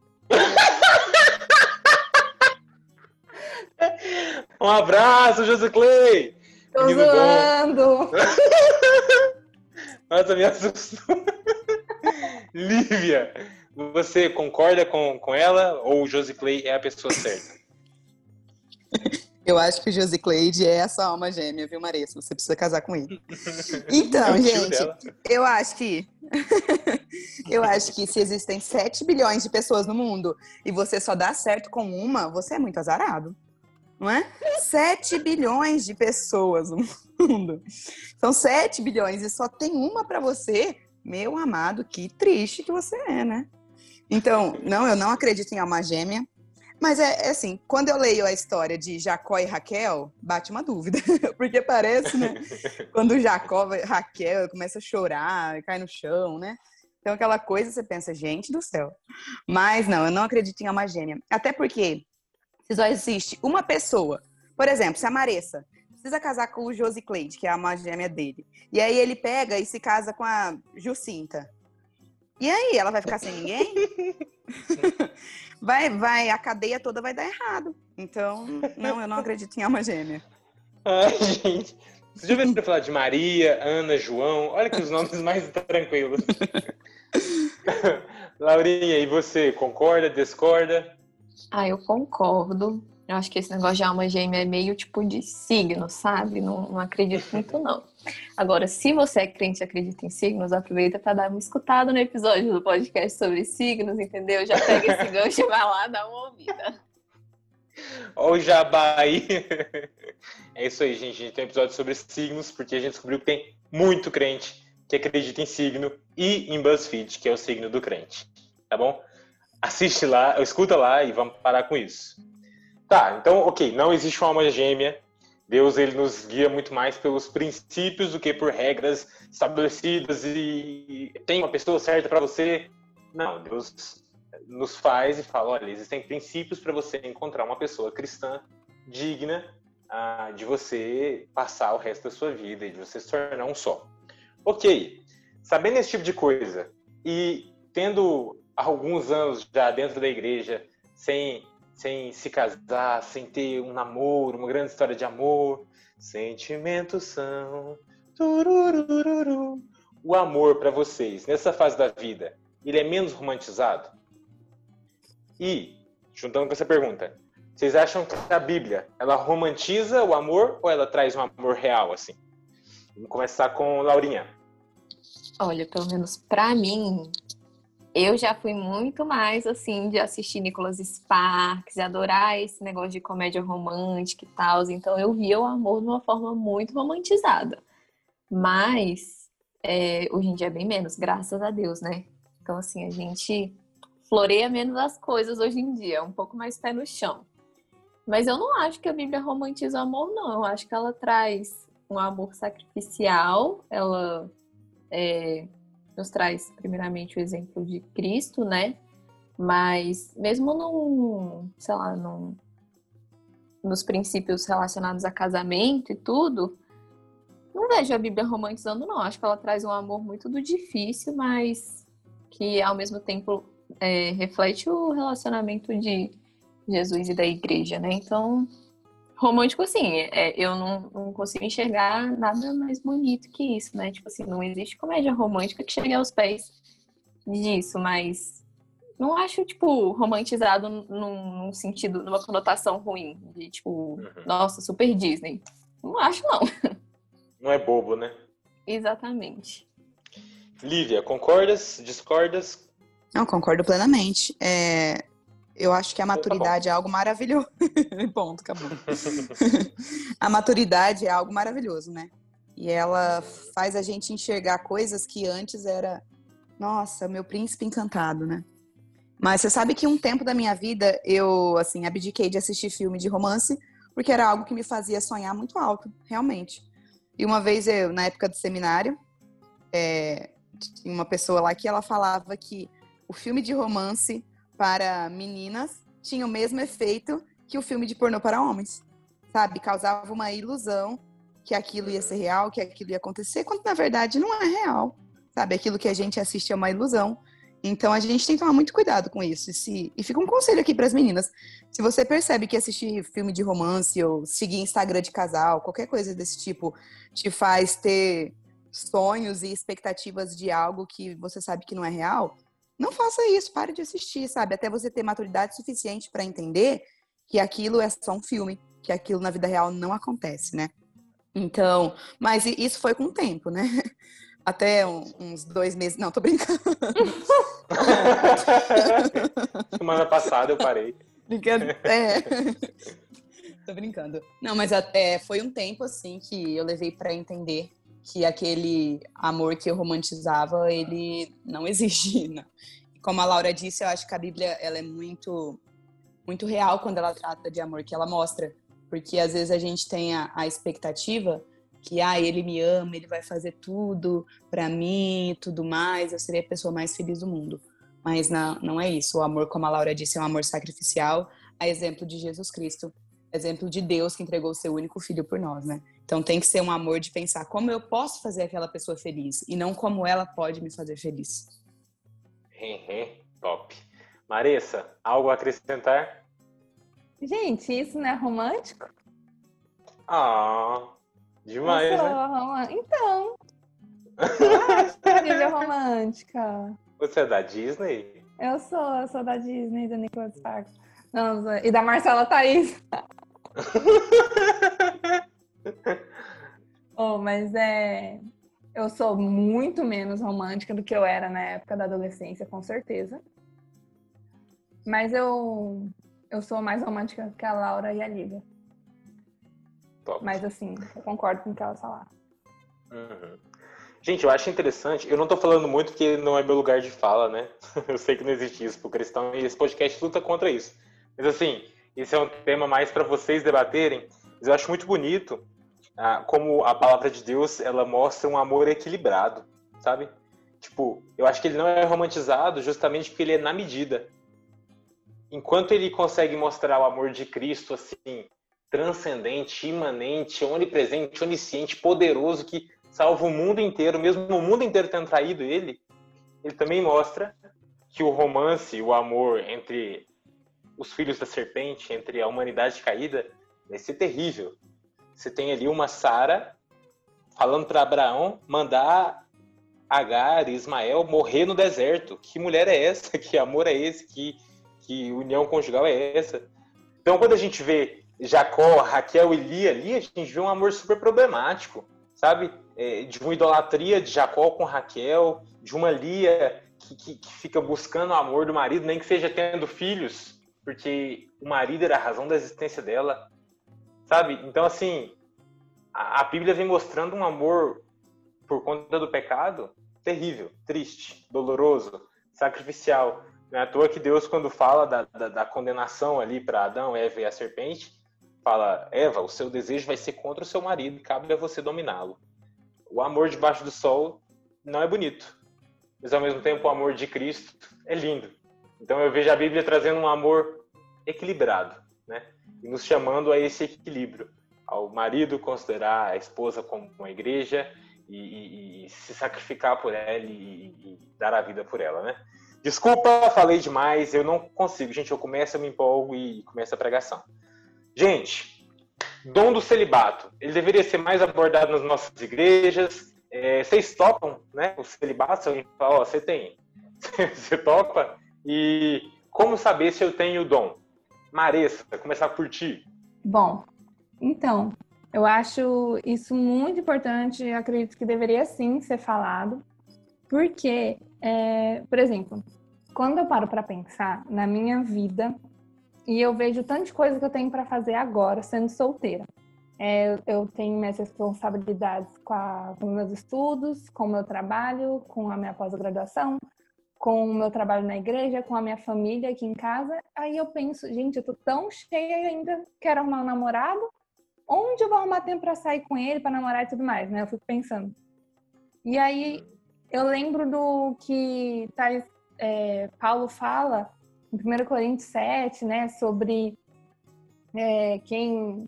Um abraço, José Clay! Tô Menino bom. zoando. Nossa, me assustou. Lívia, você concorda com, com ela ou o Josie Clay é a pessoa certa? Eu acho que o Josi Cleide é a sua alma gêmea, viu, Marissa? Você precisa casar com ele. Então, É gente, dela. eu acho que. eu acho que se existem 7 bilhões de pessoas no mundo e você só dá certo com uma, você é muito azarado. Não é? 7 bilhões de pessoas no mundo. São 7 bilhões e só tem uma pra você. Meu amado, que triste que você é, né? Então, não, eu não acredito em alma gêmea. Mas é, é assim, quando eu leio a história de Jacó e Raquel, bate uma dúvida. Porque parece, né? Quando Jacó, Raquel começa a chorar, cai no chão, né? Então aquela coisa você pensa, gente do céu. Mas não, eu não acredito em alma gêmea. Até porque se só existe uma pessoa. Por exemplo, se a Maressa precisa casar com o Josi Cleide, que é a alma gêmea dele. E aí ele pega e se casa com a Jucinta. E aí, ela vai ficar sem ninguém? vai, vai, a cadeia toda vai dar errado. Então, não, eu não acredito em alma gêmea. Ai, gente. Vocês já ouviram falar de Maria, Ana, João? Olha que os nomes mais tranquilos. Laurinha, e você? Concorda, discorda? Ah, eu concordo. Eu acho que esse negócio de alma gêmea é meio tipo de signo, sabe? Não, não acredito muito, não. Agora, se você é crente e acredita em signos, aproveita para dar uma escutada no episódio do podcast sobre signos, entendeu? Já pega esse gancho e vai lá dar uma ouvida. Ó o jabá aí. É isso aí, gente. A gente tem um episódio sobre signos, porque a gente descobriu que tem muito crente que acredita em signo e em BuzzFeed, que é o signo do crente. Tá bom? Assiste lá, escuta lá e vamos parar com isso. Tá, então, ok, não existe uma alma gêmea. Deus ele nos guia muito mais pelos princípios do que por regras estabelecidas e tem uma pessoa certa para você. Não, Deus nos faz e fala, olha, existem princípios para você encontrar uma pessoa cristã digna ah, de você passar o resto da sua vida e de você se tornar um só. Ok, sabendo esse tipo de coisa e tendo alguns anos já dentro da igreja, sem sem se casar, sem ter um namoro, uma grande história de amor. Sentimentos são. Tururururu. O amor para vocês, nessa fase da vida, ele é menos romantizado? E, juntando com essa pergunta, vocês acham que a Bíblia, ela romantiza o amor ou ela traz um amor real, assim? Vamos começar com Laurinha. Olha, pelo menos para mim, eu já fui muito mais assim de assistir Nicholas Sparks, adorar esse negócio de comédia romântica e tal. Então eu via o amor de uma forma muito romantizada. Mas é, hoje em dia é bem menos, graças a Deus, né? Então assim, a gente floreia menos as coisas hoje em dia, um pouco mais pé no chão. Mas eu não acho que a Bíblia romantiza o amor, não. Eu acho que ela traz um amor sacrificial, ela é, nos traz primeiramente o exemplo de Cristo, né? Mas mesmo num, sei lá, num, nos princípios relacionados a casamento e tudo, não vejo a Bíblia romantizando, não. Acho que ela traz um amor muito do difícil, mas que ao mesmo tempo é, reflete o relacionamento de Jesus e da igreja, né? Então, romântico, assim, é, eu não, não, consigo enxergar nada mais bonito que isso, né? Tipo assim, não existe comédia romântica que chegue aos pés disso, mas não acho, tipo, romantizado num, num sentido, numa conotação ruim, de tipo, uhum. nossa, super Disney. Não acho, não. Não é bobo, né? Exatamente. Lívia, concordas? Discordas? Não, concordo plenamente. É, eu acho que a então tá maturidade tá é algo maravilhoso. Ponto, acabou. a maturidade é algo maravilhoso, né? E ela faz a gente enxergar coisas que antes era, nossa, meu príncipe encantado, né? Mas você sabe que um tempo da minha vida eu, assim, abdiquei de assistir filme de romance porque era algo que me fazia sonhar muito alto, realmente. E uma vez eu, na época do seminário, é, tinha uma pessoa lá que ela falava que o filme de romance para meninas tinha o mesmo efeito que o filme de pornô para homens. Sabe? Causava uma ilusão que aquilo ia ser real, que aquilo ia acontecer, quando na verdade não é real. Sabe? Aquilo que a gente assiste é uma ilusão. Então a gente tem que tomar muito cuidado com isso. E, se... e fica um conselho aqui para as meninas: se você percebe que assistir filme de romance ou seguir Instagram de casal, qualquer coisa desse tipo, te faz ter sonhos e expectativas de algo que você sabe que não é real, não faça isso, pare de assistir, sabe? Até você ter maturidade suficiente para entender que aquilo é só um filme, que aquilo na vida real não acontece, né? Então, mas isso foi com o tempo, né? Até uns dois meses. Não, tô brincando. Semana passada eu parei. Brincando. É. tô brincando. Não, mas até foi um tempo assim que eu levei para entender que aquele amor que eu romantizava, ele não existe. Né? Como a Laura disse, eu acho que a Bíblia ela é muito muito real quando ela trata de amor que ela mostra, porque às vezes a gente tem a, a expectativa que ah, ele me ama, ele vai fazer tudo para mim, tudo mais, eu serei a pessoa mais feliz do mundo. Mas não, não é isso. O amor, como a Laura disse, é um amor sacrificial, a exemplo de Jesus Cristo, exemplo de Deus que entregou o seu único filho por nós, né? Então tem que ser um amor de pensar como eu posso fazer aquela pessoa feliz e não como ela pode me fazer feliz. Top. Marissa, algo a acrescentar? Gente, isso não é romântico? Ah, demais, eu sou né? Rom... Então, eu acho romântica. Você é da Disney? Eu sou, eu sou da Disney, da Nicolas Sparks. Não, e da Marcela Thaís. oh, mas é. Eu sou muito menos romântica do que eu era na época da adolescência, com certeza. Mas eu, eu sou mais romântica que a Laura e a Lívia. Top. Mas assim, eu concordo com o que elas falaram. Uhum. Gente, eu acho interessante. Eu não tô falando muito porque não é meu lugar de fala, né? Eu sei que não existe isso pro cristão e esse podcast luta contra isso. Mas assim, esse é um tema mais para vocês debaterem. Mas eu acho muito bonito como a palavra de Deus ela mostra um amor equilibrado, sabe? Tipo, eu acho que ele não é romantizado justamente porque ele é na medida. Enquanto ele consegue mostrar o amor de Cristo assim, transcendente, imanente, onipresente, onisciente, poderoso, que salva o mundo inteiro, mesmo o mundo inteiro tendo traído ele, ele também mostra que o romance, o amor entre os filhos da serpente, entre a humanidade caída, vai ser terrível. Você tem ali uma Sara falando para Abraão mandar Agar e Ismael morrer no deserto. Que mulher é essa? Que amor é esse? Que, que união conjugal é essa? Então, quando a gente vê Jacó, Raquel e Lia ali, a gente vê um amor super problemático, sabe? É, de uma idolatria de Jacó com Raquel, de uma Lia que, que, que fica buscando o amor do marido, nem que seja tendo filhos, porque o marido era a razão da existência dela, sabe? Então, assim, a, Bíblia vem mostrando um amor por conta do pecado terrível, triste, doloroso, sacrificial. Não é à toa que Deus, quando fala da, da, da condenação ali para Adão, Eva e a serpente, fala: Eva, o seu desejo vai ser contra o seu marido, cabe a você dominá-lo. O amor debaixo do sol não é bonito, mas ao mesmo tempo o amor de Cristo é lindo. Então eu vejo a Bíblia trazendo um amor equilibrado? E nos chamando a esse equilíbrio, ao marido considerar a esposa como uma igreja e, e, e se sacrificar por ela e, e, dar a vida por ela, né? Desculpa, falei demais, eu não consigo. Gente, eu começo, eu me empolgo e começo a pregação. Gente, dom do celibato. Ele deveria ser mais abordado nas nossas igrejas. É, vocês topam, né? O celibato, alguém fala, ó, você tem. você topa? E como saber se eu tenho o dom? Maressa, começar por ti. Bom, então, eu acho isso muito importante. Acredito que deveria sim ser falado, porque, é, por exemplo, quando eu paro para pensar na minha vida e eu vejo tanta coisa que eu tenho para fazer agora, sendo solteira. É, eu tenho minhas responsabilidades com, a, com meus estudos, com o meu trabalho, com a minha pós-graduação, com o meu trabalho na igreja, com a minha família aqui em casa. Aí eu penso, gente, eu tô tão cheia ainda quero arrumar um namorado. Onde eu vou arrumar tempo para sair com ele, para namorar e tudo mais, né? Eu fico pensando. E aí eu lembro do que tá, é, Paulo fala em 1 Coríntios 7, né, sobre é, quem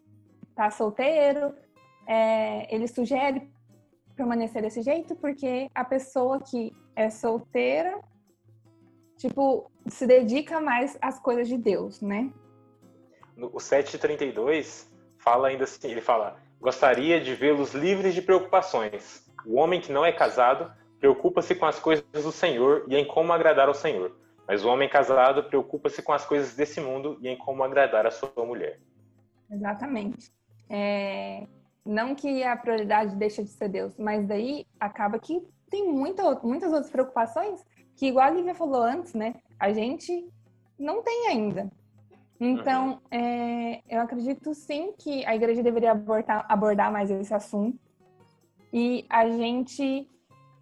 está solteiro, é, ele sugere permanecer desse jeito porque a pessoa que é solteira, tipo, se dedica mais às coisas de Deus, né? O 732 fala ainda assim, ele fala, gostaria de vê-los livres de preocupações. O homem que não é casado preocupa-se com as coisas do Senhor e em como agradar ao Senhor. Mas o homem casado preocupa-se com as coisas desse mundo e em como agradar a sua mulher. Exatamente. É, não que a prioridade deixa de ser Deus, mas daí acaba que tem muita, muitas outras preocupações que, igual a Lívia falou antes, né? A gente não tem ainda. Então, uhum. é, eu acredito sim que a igreja deveria abordar, abordar mais esse assunto e a gente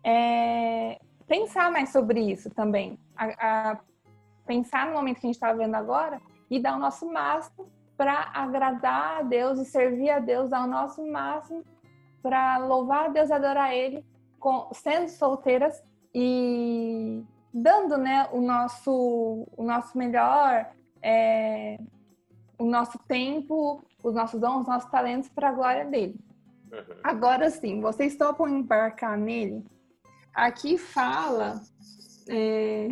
é, pensar mais sobre isso também. A, a pensar no momento que a gente está vendo agora e dar o nosso máximo para agradar a Deus e servir a Deus ao nosso máximo para louvar a Deus, adorar Ele, com, sendo solteiras e dando, né, o nosso, o nosso melhor, é, o nosso tempo, os nossos dons, os nossos talentos para a glória dele. Uhum. Agora sim, vocês topam embarcar nele? Aqui fala. É,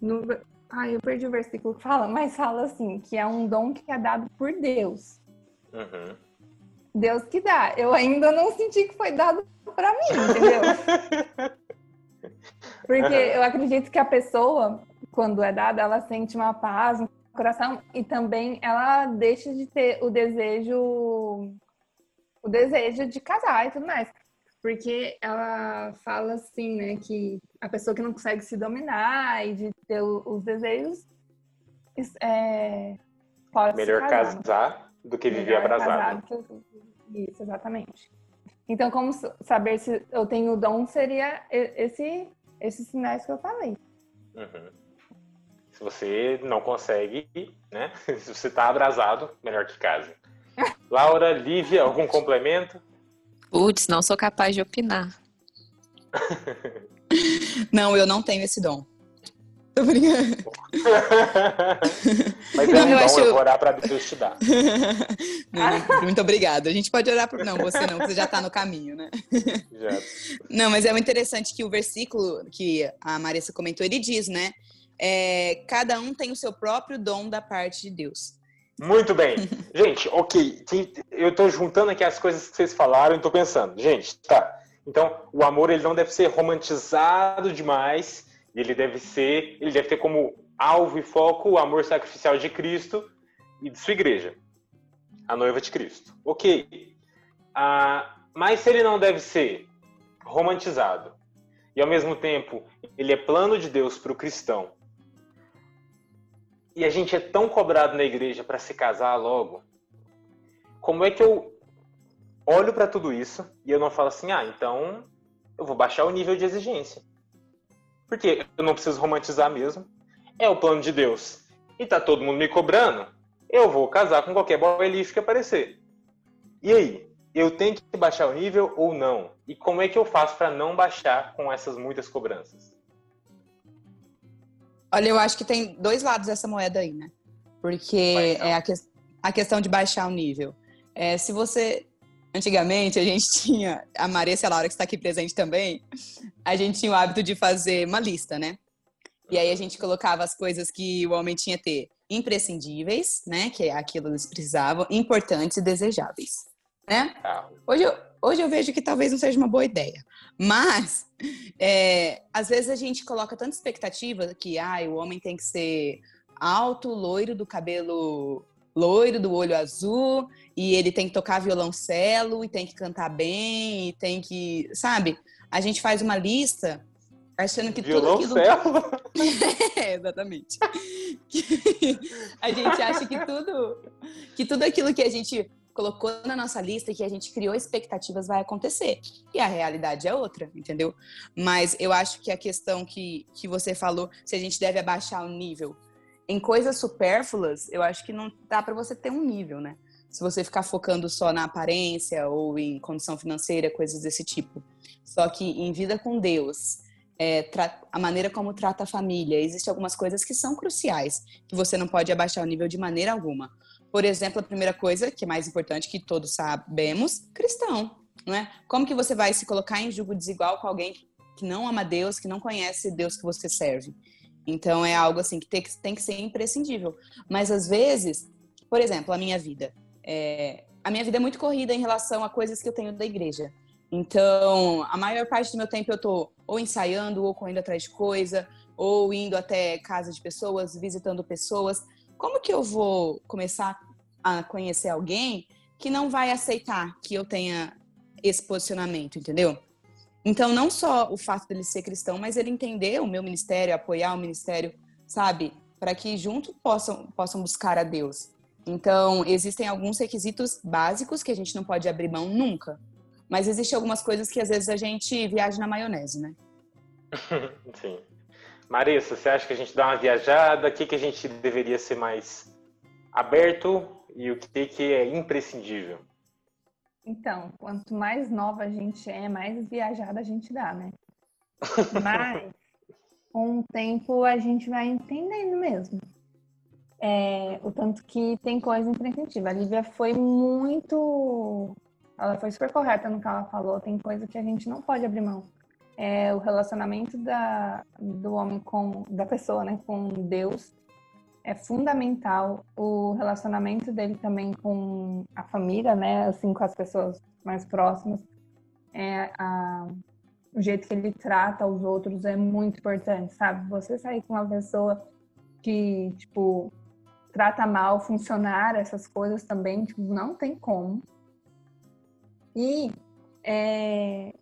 no, ai, eu perdi o versículo que fala, mas fala assim: que é um dom que é dado por Deus. Uhum. Deus que dá. Eu ainda não senti que foi dado para mim, entendeu? Porque eu acredito que a pessoa, quando é dada, ela sente uma paz no coração e também ela deixa de ter o desejo o desejo de casar e tudo mais porque ela fala assim, né, que a pessoa que não consegue se dominar e de ter os desejos é, pode melhor casar, casar do que viver abrasado. Isso, exatamente. Então, como saber se eu tenho dom seria esse, esses sinais que eu falei. Uhum. Se você não consegue, né? Se você tá abrasado, melhor que case. Laura, Lívia, algum complemento? Putz, não sou capaz de opinar. Não, eu não tenho esse dom. Tô brincando. Mas é Não, eu acho- eu vou orar pra Deus te dar. Não, muito obrigada. A gente pode orar por. Não, você não, você já tá no caminho, né? Já. Não, mas é muito interessante que o versículo que a Marissa comentou, ele diz, né? É, cada um tem o seu próprio dom da parte de Deus. Muito bem. Gente, ok. Eu tô juntando aqui as coisas que vocês falaram e tô pensando. Gente, tá. Então, o amor ele não deve ser romantizado demais. Ele deve ser, ele deve ter como alvo e foco o amor sacrificial de Cristo e de sua igreja, a noiva de Cristo. Ok. Ah, mas se ele não deve ser romantizado e ao mesmo tempo ele é plano de Deus para o cristão e a gente é tão cobrado na igreja para se casar logo, como é que eu olho para tudo isso e eu não falo assim, ah, então eu vou baixar o nível de exigência? Porque eu não preciso romantizar mesmo. É o plano de Deus. E tá todo mundo me cobrando. Eu vou casar com qualquer boy lixo que aparecer. E aí? Eu tenho que baixar o nível ou não? E como é que eu faço para não baixar com essas muitas cobranças? Olha, eu acho que tem dois lados dessa moeda aí, né? Porque é a, que- a questão de baixar o nível. É, se você. Antigamente, a gente tinha. A Marissa e a Laura, que está aqui presente também, a gente tinha o hábito de fazer uma lista, né? E aí a gente colocava as coisas que o homem tinha que ter imprescindíveis, né? Que é aquilo que eles precisavam, importantes e desejáveis, né? Hoje eu, hoje eu vejo que talvez não seja uma boa ideia. Mas, é, às vezes a gente coloca tanta expectativa que ah, o homem tem que ser alto, loiro, do cabelo loiro, do olho azul, e ele tem que tocar violoncelo, e tem que cantar bem, e tem que. Sabe? A gente faz uma lista achando que tudo aquilo. É, exatamente. a gente acha que tudo, que tudo aquilo que a gente colocou na nossa lista, que a gente criou expectativas, vai acontecer. E a realidade é outra, entendeu? Mas eu acho que a questão que, que você falou, se a gente deve abaixar o nível em coisas supérfluas, eu acho que não dá para você ter um nível, né? Se você ficar focando só na aparência ou em condição financeira, coisas desse tipo. Só que em vida com Deus, é, a maneira como trata a família. Existem algumas coisas que são cruciais, que você não pode abaixar o nível de maneira alguma. Por exemplo, a primeira coisa, que é mais importante, que todos sabemos, cristão, não é? Como que você vai se colocar em julgo desigual com alguém que não ama Deus, que não conhece Deus que você serve? Então, é algo assim que tem que, tem que ser imprescindível. Mas, às vezes, por exemplo, a minha vida. É, a minha vida é muito corrida em relação a coisas que eu tenho da igreja. Então, a maior parte do meu tempo eu tô ou ensaiando, ou correndo atrás de coisa, ou indo até casa de pessoas, visitando pessoas. Como que eu vou começar a conhecer alguém que não vai aceitar que eu tenha esse posicionamento, entendeu? Então, não só o fato dele ser cristão, mas ele entender o meu ministério, apoiar o ministério, sabe? Para que junto possam, possam buscar a Deus. Então, existem alguns requisitos básicos que a gente não pode abrir mão nunca. Mas existem algumas coisas que às vezes a gente viaja na maionese, né? Sim. Marissa, você acha que a gente dá uma viajada? O que, que a gente deveria ser mais aberto e o que, que é imprescindível? Então, quanto mais nova a gente é, mais viajada a gente dá, né? Mas, com o tempo, a gente vai entendendo mesmo. É, o tanto que tem coisa imprescindível. A Lívia foi muito. Ela foi super correta no que ela falou. Tem coisa que a gente não pode abrir mão. É, o relacionamento da, do homem com. da pessoa, né, com Deus é fundamental o relacionamento dele também com a família, né? Assim, com as pessoas mais próximas. É, a, o jeito que ele trata os outros é muito importante, sabe? Você sair com uma pessoa que, tipo, trata mal funcionário, essas coisas também, tipo, não tem como. E é,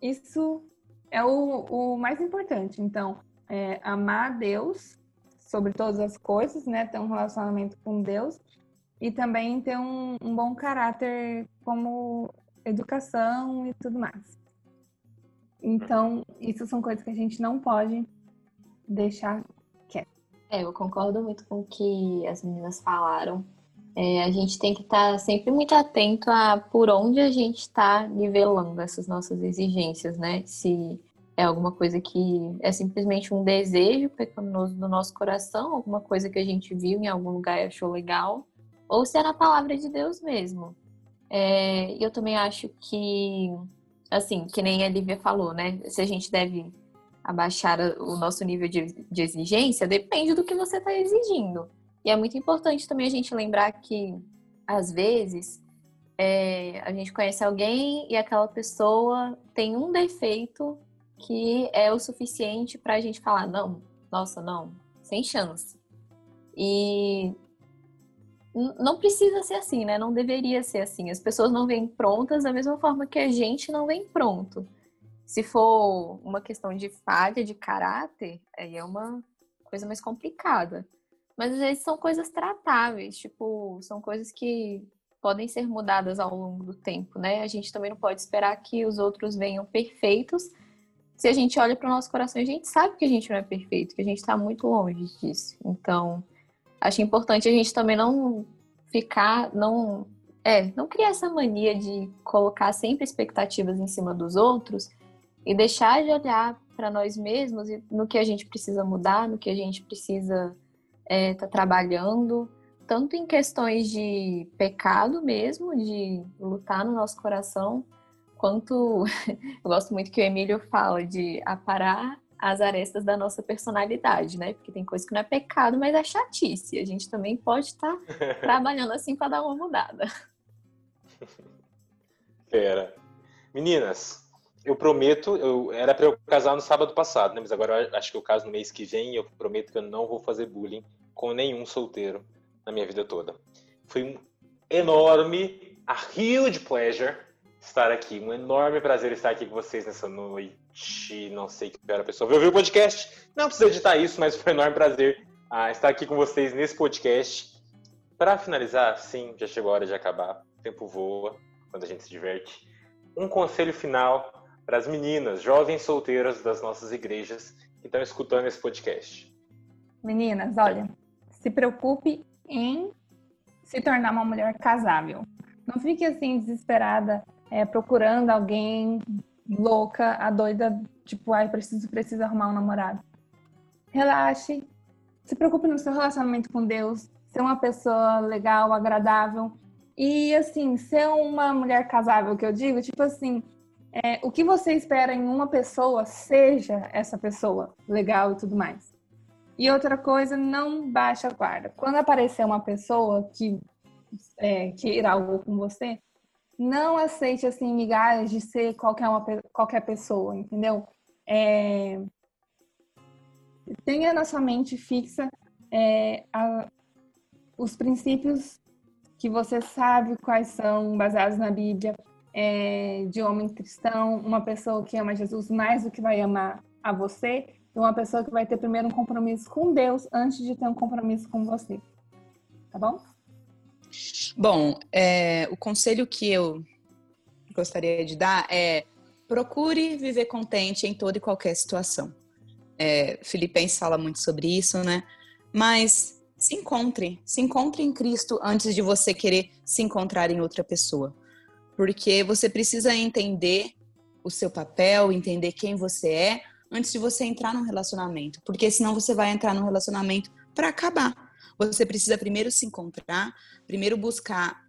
isso é o, o mais importante. Então, é, amar a Deus sobre todas as coisas, né? Ter um relacionamento com Deus e também ter um, um bom caráter como educação e tudo mais. Então, isso são coisas que a gente não pode deixar quieto. É, eu concordo muito com o que as meninas falaram. É, a gente tem que estar tá sempre muito atento a por onde a gente está nivelando essas nossas exigências, né? Se é alguma coisa que é simplesmente um desejo pecaminoso do nosso coração, alguma coisa que a gente viu em algum lugar e achou legal, ou se é na palavra de Deus mesmo. É, eu também acho que, assim, que nem a Lívia falou, né? Se a gente deve abaixar o nosso nível de, de exigência, depende do que você está exigindo. E é muito importante também a gente lembrar que, às vezes, é, a gente conhece alguém e aquela pessoa tem um defeito que é o suficiente para a gente falar: não, nossa, não, sem chance. E não precisa ser assim, né? Não deveria ser assim. As pessoas não vêm prontas da mesma forma que a gente não vem pronto. Se for uma questão de falha de caráter, aí é uma coisa mais complicada. Mas às vezes são coisas tratáveis, tipo, são coisas que podem ser mudadas ao longo do tempo, né? A gente também não pode esperar que os outros venham perfeitos. Se a gente olha para o nosso coração, a gente sabe que a gente não é perfeito, que a gente está muito longe disso. Então, acho importante a gente também não ficar, não, é, não criar essa mania de colocar sempre expectativas em cima dos outros e deixar de olhar para nós mesmos e no que a gente precisa mudar, no que a gente precisa estar é, tá trabalhando, tanto em questões de pecado mesmo, de lutar no nosso coração, quanto eu gosto muito que o Emílio fala de aparar as arestas da nossa personalidade, né? Porque tem coisa que não é pecado, mas é chatice. A gente também pode estar tá trabalhando assim para dar uma mudada. Pera. Meninas, eu prometo, eu era para eu casar no sábado passado, né? Mas agora acho que eu caso no mês que vem e eu prometo que eu não vou fazer bullying com nenhum solteiro na minha vida toda. Foi um enorme, a huge pleasure estar aqui. Um enorme prazer estar aqui com vocês nessa noite não sei que era a pessoa vai ouvir o podcast. Não precisa editar isso, mas foi um enorme prazer ah, estar aqui com vocês nesse podcast. Para finalizar, sim, já chegou a hora de acabar. O tempo voa quando a gente se diverte. Um conselho final para as meninas, jovens solteiras das nossas igrejas que estão escutando esse podcast. Meninas, olha, se preocupe em se tornar uma mulher casável. Não fique assim desesperada é, procurando alguém louca, a doida, tipo, ai, preciso, preciso arrumar um namorado. Relaxe, se preocupe no seu relacionamento com Deus, ser uma pessoa legal, agradável. E, assim, ser uma mulher casável, que eu digo, tipo assim, é, o que você espera em uma pessoa, seja essa pessoa legal e tudo mais. E outra coisa, não baixa a guarda. Quando aparecer uma pessoa que é, algo com você, não aceite assim migalhas de ser qualquer uma qualquer pessoa, entendeu? É, tenha na sua mente fixa é, a, os princípios que você sabe quais são baseados na Bíblia é, de homem cristão, uma pessoa que ama Jesus mais do que vai amar a você, e uma pessoa que vai ter primeiro um compromisso com Deus antes de ter um compromisso com você. Tá bom? Bom, é, o conselho que eu gostaria de dar é procure viver contente em toda e qualquer situação. É, Filipenses fala muito sobre isso, né? Mas se encontre, se encontre em Cristo antes de você querer se encontrar em outra pessoa. Porque você precisa entender o seu papel, entender quem você é, antes de você entrar num relacionamento. Porque senão você vai entrar num relacionamento para acabar. Você precisa primeiro se encontrar, primeiro buscar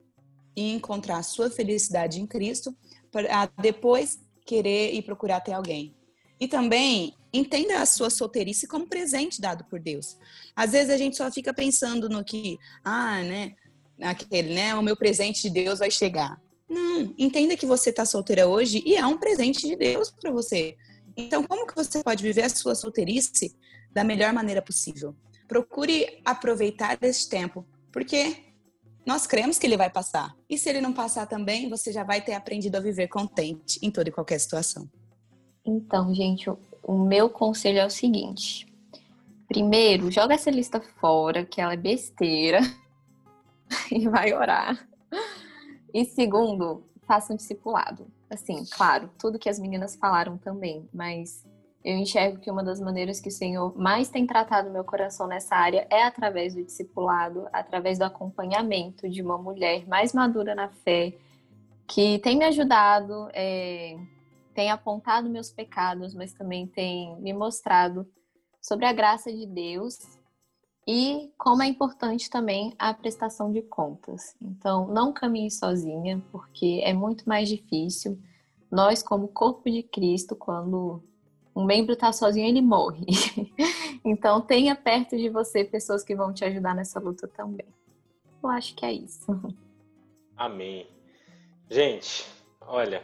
e encontrar a sua felicidade em Cristo, para depois querer e procurar ter alguém. E também entenda a sua solteirice como presente dado por Deus. Às vezes a gente só fica pensando no que, ah, né, aquele, né, o meu presente de Deus vai chegar. Não, entenda que você está solteira hoje e é um presente de Deus para você. Então, como que você pode viver a sua solteirice da melhor maneira possível? Procure aproveitar esse tempo, porque nós cremos que ele vai passar. E se ele não passar também, você já vai ter aprendido a viver contente em toda e qualquer situação. Então, gente, o meu conselho é o seguinte: primeiro, joga essa lista fora, que ela é besteira, e vai orar. E segundo, façam discipulado. Assim, claro, tudo que as meninas falaram também, mas eu enxergo que uma das maneiras que o Senhor mais tem tratado meu coração nessa área é através do discipulado, através do acompanhamento de uma mulher mais madura na fé, que tem me ajudado, é, tem apontado meus pecados, mas também tem me mostrado sobre a graça de Deus e como é importante também a prestação de contas. Então, não caminhe sozinha, porque é muito mais difícil. Nós, como corpo de Cristo, quando um membro está sozinho, ele morre. então, tenha perto de você pessoas que vão te ajudar nessa luta também. Eu acho que é isso. Amém. Gente, olha,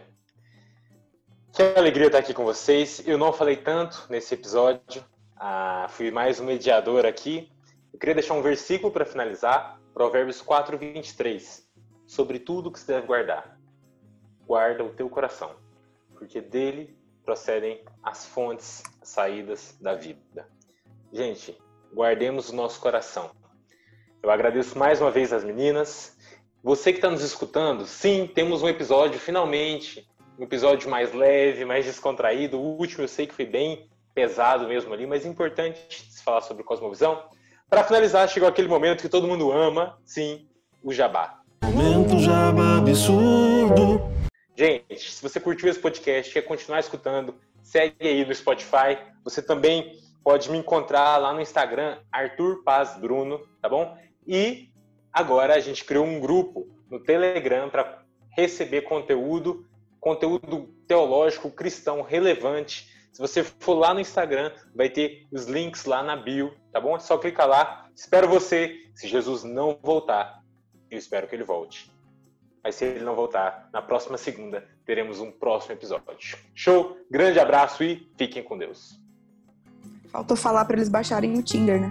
que alegria estar aqui com vocês. Eu não falei tanto nesse episódio, ah, fui mais um mediador aqui. Eu queria deixar um versículo para finalizar, Provérbios 4, 23. Sobre tudo que se deve guardar, guarda o teu coração, porque dele procedem as fontes, as saídas da vida. Gente, guardemos o nosso coração. Eu agradeço mais uma vez as meninas. Você que está nos escutando, sim, temos um episódio finalmente, um episódio mais leve, mais descontraído. O último eu sei que foi bem pesado mesmo ali, mas é importante se falar sobre cosmovisão. Para finalizar, chegou aquele momento que todo mundo ama, sim, o jabá. Momento jabá absurdo. Gente, se você curtiu esse podcast, quer continuar escutando, segue aí no Spotify. Você também pode me encontrar lá no Instagram, Arthur Paz Bruno, tá bom? E agora a gente criou um grupo no Telegram para receber conteúdo, conteúdo teológico cristão relevante. Se você for lá no Instagram, vai ter os links lá na bio, tá bom? É só clicar lá. Espero você. Se Jesus não voltar, eu espero que ele volte. Mas se ele não voltar, na próxima segunda teremos um próximo episódio. Show? Grande abraço e fiquem com Deus. Faltou falar para eles baixarem o Tinder, né?